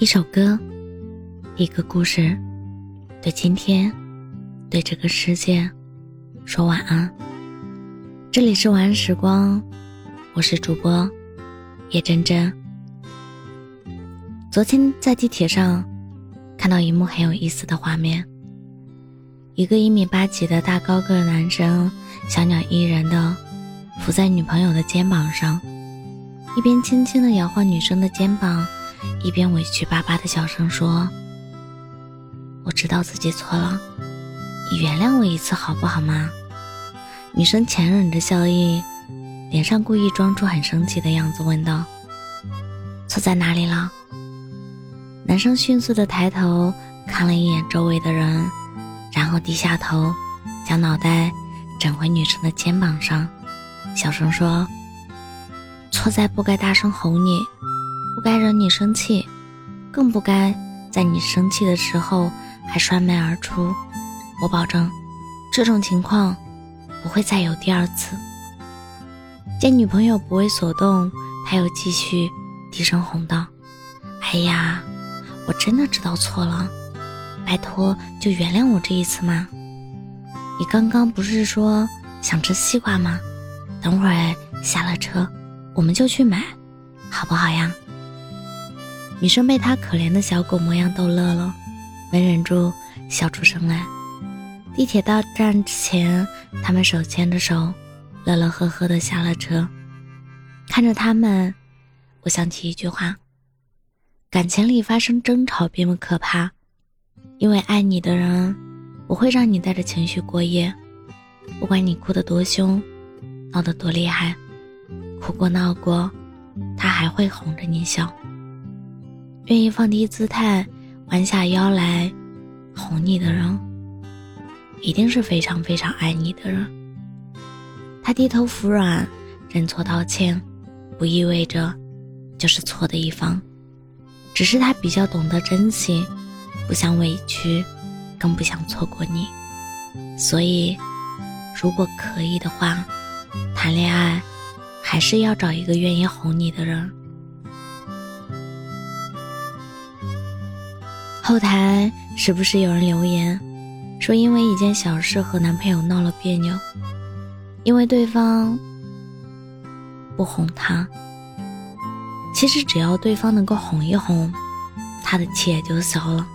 一首歌，一个故事，对今天，对这个世界，说晚安。这里是晚安时光，我是主播叶真真。昨天在地铁上看到一幕很有意思的画面：一个一米八几的大高个男生，小鸟依人的伏在女朋友的肩膀上，一边轻轻的摇晃女生的肩膀。一边委屈巴巴的小声说：“我知道自己错了，你原谅我一次好不好吗？”女生强忍着笑意，脸上故意装出很生气的样子，问道：“错在哪里了？”男生迅速的抬头看了一眼周围的人，然后低下头，将脑袋枕回女生的肩膀上，小声说：“错在不该大声吼你。”不该惹你生气，更不该在你生气的时候还摔门而出。我保证，这种情况不会再有第二次。见女朋友不为所动，他又继续低声哄道：“哎呀，我真的知道错了，拜托就原谅我这一次嘛。你刚刚不是说想吃西瓜吗？等会儿下了车，我们就去买，好不好呀？”女生被他可怜的小狗模样逗乐了，没忍住笑出声来。地铁到站前，他们手牵着手，乐乐呵呵的下了车。看着他们，我想起一句话：感情里发生争吵并不可怕，因为爱你的人不会让你带着情绪过夜。不管你哭得多凶，闹得多厉害，哭过闹过，他还会哄着你笑。愿意放低姿态，弯下腰来哄你的人，一定是非常非常爱你的人。他低头服软，认错道歉，不意味着就是错的一方，只是他比较懂得珍惜，不想委屈，更不想错过你。所以，如果可以的话，谈恋爱还是要找一个愿意哄你的人。后台时不时有人留言，说因为一件小事和男朋友闹了别扭，因为对方不哄她。其实只要对方能够哄一哄，她的气也就消了，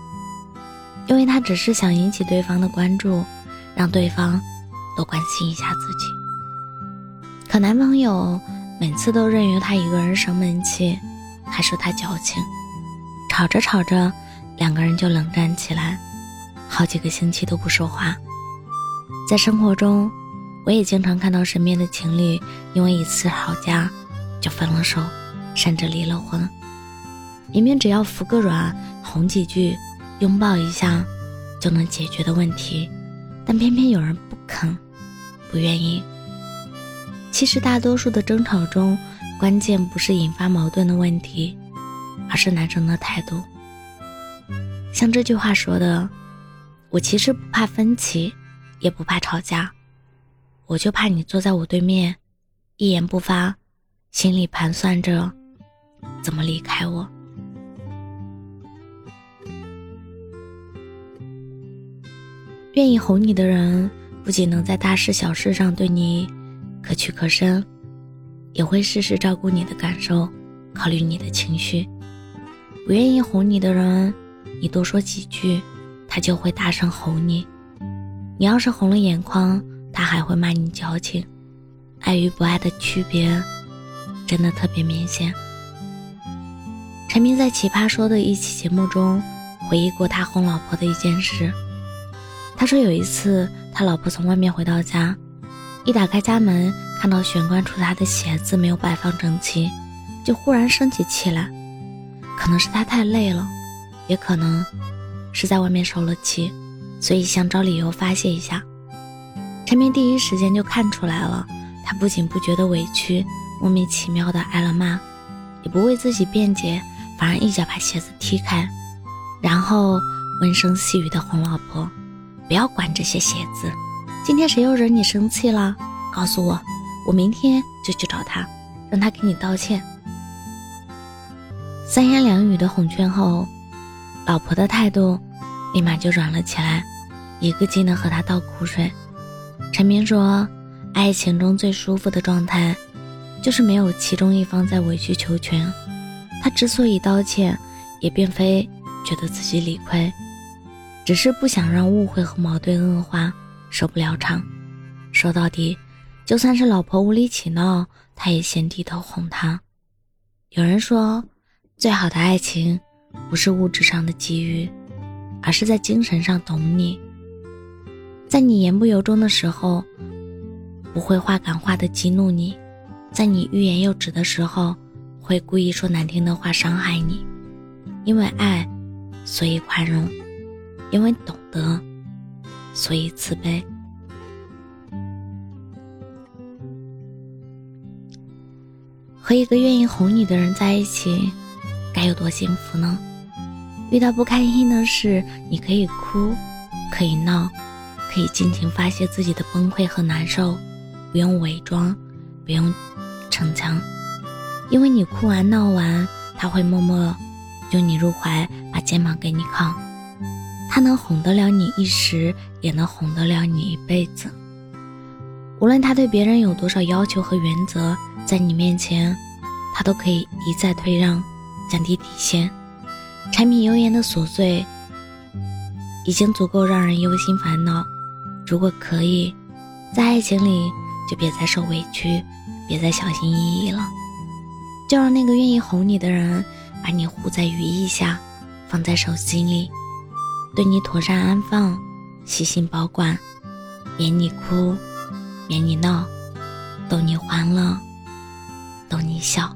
因为她只是想引起对方的关注，让对方多关心一下自己。可男朋友每次都任由她一个人生闷气，还说她矫情，吵着吵着。两个人就冷战起来，好几个星期都不说话。在生活中，我也经常看到身边的情侣因为一次吵架就分了手，甚至离了婚。明明只要服个软、哄几句、拥抱一下就能解决的问题，但偏偏有人不肯、不愿意。其实，大多数的争吵中，关键不是引发矛盾的问题，而是男生的态度。像这句话说的，我其实不怕分歧，也不怕吵架，我就怕你坐在我对面，一言不发，心里盘算着怎么离开我。愿意哄你的人，不仅能在大事小事上对你可取可伸，也会事事照顾你的感受，考虑你的情绪。不愿意哄你的人。你多说几句，他就会大声吼你。你要是红了眼眶，他还会骂你矫情。爱与不爱的区别，真的特别明显。陈明在《奇葩说》的一期节目中回忆过他哄老婆的一件事。他说有一次，他老婆从外面回到家，一打开家门，看到玄关处他的鞋子没有摆放整齐，就忽然生起气来。可能是他太累了。也可能是在外面受了气，所以想找理由发泄一下。陈明第一时间就看出来了，他不仅不觉得委屈，莫名其妙的挨了骂，也不为自己辩解，反而一脚把鞋子踢开，然后温声细语的哄老婆：“不要管这些鞋子，今天谁又惹你生气了？告诉我，我明天就去找他，让他给你道歉。”三言两语的哄劝后。老婆的态度立马就软了起来，一个劲的和他倒苦水。陈明说，爱情中最舒服的状态，就是没有其中一方在委曲求全。他之所以道歉，也并非觉得自己理亏，只是不想让误会和矛盾恶化，受不了场。说到底，就算是老婆无理取闹，他也先低头哄她。有人说，最好的爱情，不是物质上的给予，而是在精神上懂你。在你言不由衷的时候，不会话赶话的激怒你；在你欲言又止的时候，会故意说难听的话伤害你。因为爱，所以宽容；因为懂得，所以慈悲。和一个愿意哄你的人在一起，该有多幸福呢？遇到不开心的事，你可以哭，可以闹，可以尽情发泄自己的崩溃和难受，不用伪装，不用逞强，因为你哭完闹完，他会默默拥你入怀，把肩膀给你靠。他能哄得了你一时，也能哄得了你一辈子。无论他对别人有多少要求和原则。在你面前，他都可以一再退让，降低底线。柴米油盐的琐碎，已经足够让人忧心烦恼。如果可以，在爱情里就别再受委屈，别再小心翼翼了，就让那个愿意哄你的人把你护在羽翼下，放在手心里，对你妥善安放，细心保管，免你哭，免你闹，逗你欢乐。逗你笑。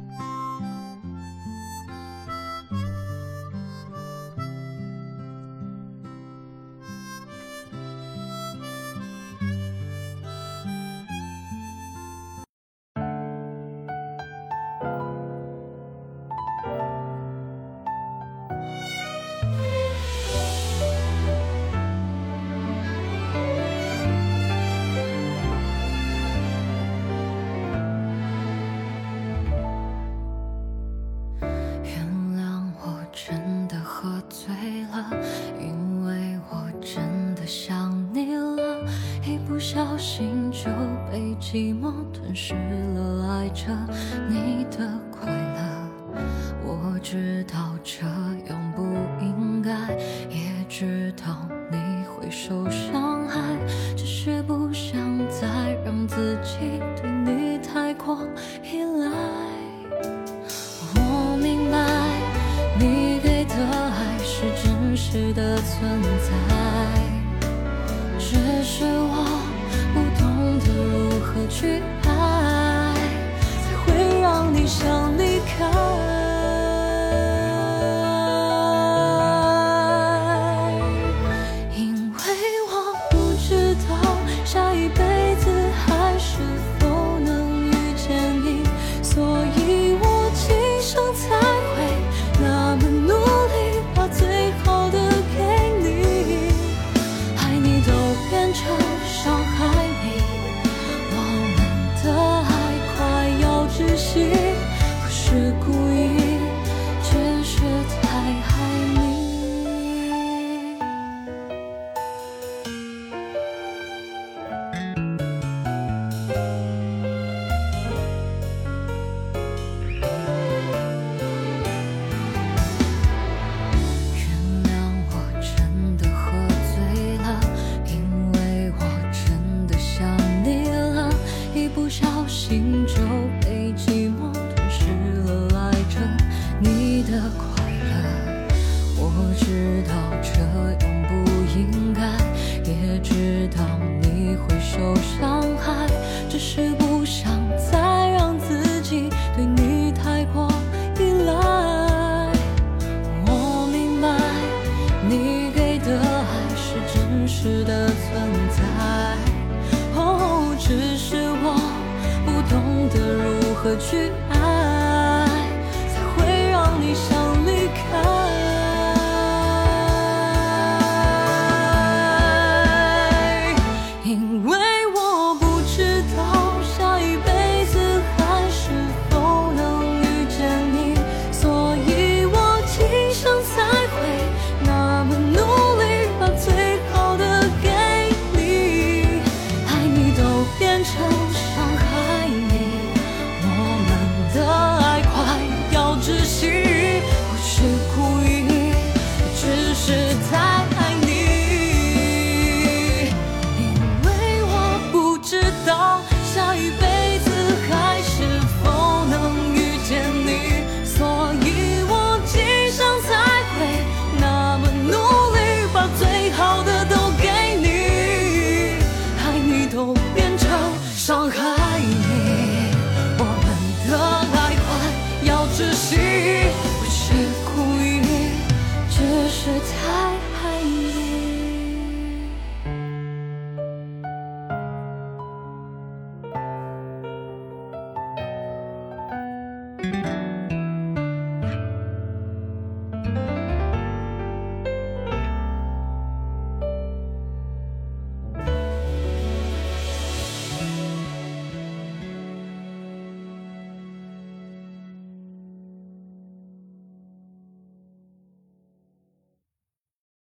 失了何去。